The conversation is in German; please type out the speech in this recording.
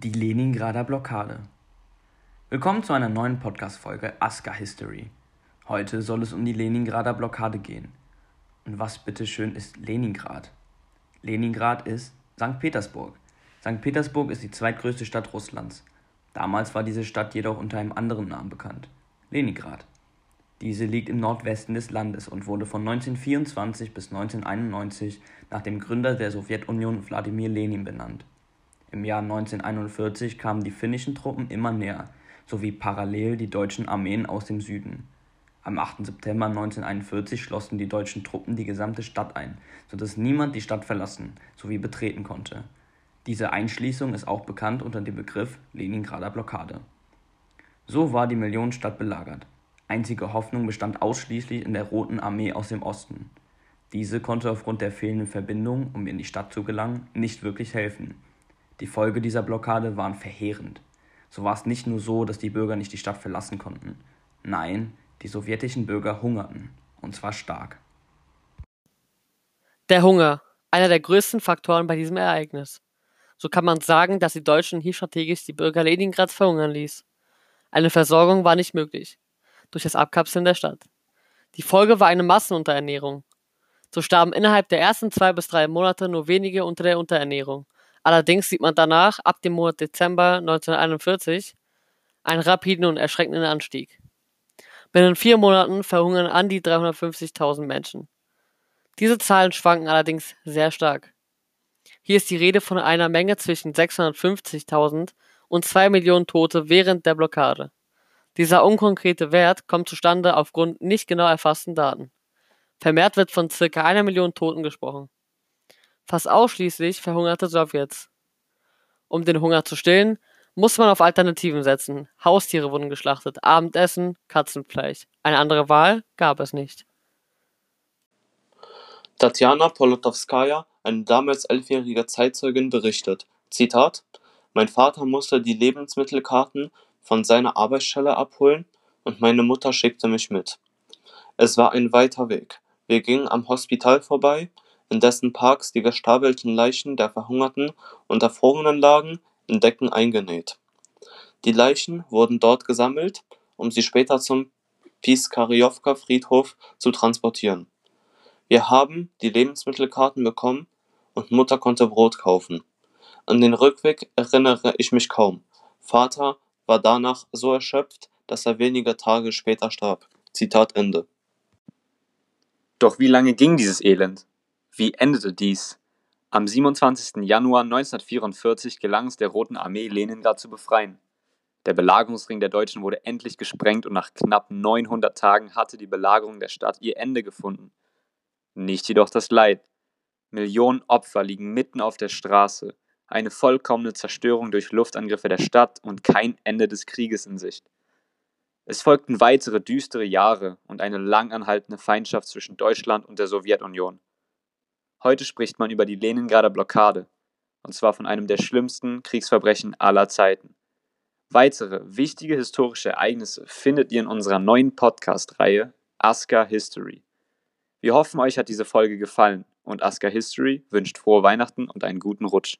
Die Leningrader Blockade. Willkommen zu einer neuen Podcast-Folge Aska History. Heute soll es um die Leningrader Blockade gehen. Und was bitteschön ist Leningrad? Leningrad ist St. Petersburg. St. Petersburg ist die zweitgrößte Stadt Russlands. Damals war diese Stadt jedoch unter einem anderen Namen bekannt: Leningrad. Diese liegt im Nordwesten des Landes und wurde von 1924 bis 1991 nach dem Gründer der Sowjetunion Wladimir Lenin benannt. Im Jahr 1941 kamen die finnischen Truppen immer näher, sowie parallel die deutschen Armeen aus dem Süden. Am 8. September 1941 schlossen die deutschen Truppen die gesamte Stadt ein, so dass niemand die Stadt verlassen sowie betreten konnte. Diese Einschließung ist auch bekannt unter dem Begriff Leningrader Blockade. So war die Millionenstadt belagert. Einzige Hoffnung bestand ausschließlich in der Roten Armee aus dem Osten. Diese konnte aufgrund der fehlenden Verbindung, um in die Stadt zu gelangen, nicht wirklich helfen die Folge dieser Blockade waren verheerend. So war es nicht nur so, dass die Bürger nicht die Stadt verlassen konnten. Nein, die sowjetischen Bürger hungerten. Und zwar stark. Der Hunger, einer der größten Faktoren bei diesem Ereignis. So kann man sagen, dass die Deutschen hier strategisch die Bürger Leningrads verhungern ließ. Eine Versorgung war nicht möglich, durch das Abkapseln der Stadt. Die Folge war eine Massenunterernährung. So starben innerhalb der ersten zwei bis drei Monate nur wenige unter der Unterernährung Allerdings sieht man danach, ab dem Monat Dezember 1941, einen rapiden und erschreckenden Anstieg. Binnen vier Monaten verhungern an die 350.000 Menschen. Diese Zahlen schwanken allerdings sehr stark. Hier ist die Rede von einer Menge zwischen 650.000 und 2 Millionen Tote während der Blockade. Dieser unkonkrete Wert kommt zustande aufgrund nicht genau erfassten Daten. Vermehrt wird von circa einer Million Toten gesprochen. Fast ausschließlich verhungerte Sowjets. Um den Hunger zu stillen, musste man auf Alternativen setzen. Haustiere wurden geschlachtet, Abendessen, Katzenfleisch. Eine andere Wahl gab es nicht. Tatjana Polotowskaja, eine damals elfjährige Zeitzeugin, berichtet: Zitat: Mein Vater musste die Lebensmittelkarten von seiner Arbeitsstelle abholen und meine Mutter schickte mich mit. Es war ein weiter Weg. Wir gingen am Hospital vorbei, in dessen Parks die gestapelten Leichen der Verhungerten und Erfrorenen lagen, in Decken eingenäht. Die Leichen wurden dort gesammelt, um sie später zum Piskarjowka-Friedhof zu transportieren. Wir haben die Lebensmittelkarten bekommen und Mutter konnte Brot kaufen. An den Rückweg erinnere ich mich kaum. Vater war danach so erschöpft, dass er wenige Tage später starb. Zitat Ende. Doch wie lange ging dieses Elend? Wie endete dies? Am 27. Januar 1944 gelang es der Roten Armee, Leningrad zu befreien. Der Belagerungsring der Deutschen wurde endlich gesprengt und nach knapp 900 Tagen hatte die Belagerung der Stadt ihr Ende gefunden. Nicht jedoch das Leid. Millionen Opfer liegen mitten auf der Straße, eine vollkommene Zerstörung durch Luftangriffe der Stadt und kein Ende des Krieges in Sicht. Es folgten weitere düstere Jahre und eine lang anhaltende Feindschaft zwischen Deutschland und der Sowjetunion. Heute spricht man über die Leningrader Blockade, und zwar von einem der schlimmsten Kriegsverbrechen aller Zeiten. Weitere wichtige historische Ereignisse findet ihr in unserer neuen Podcast-Reihe Aska History. Wir hoffen, euch hat diese Folge gefallen und Aska History wünscht frohe Weihnachten und einen guten Rutsch.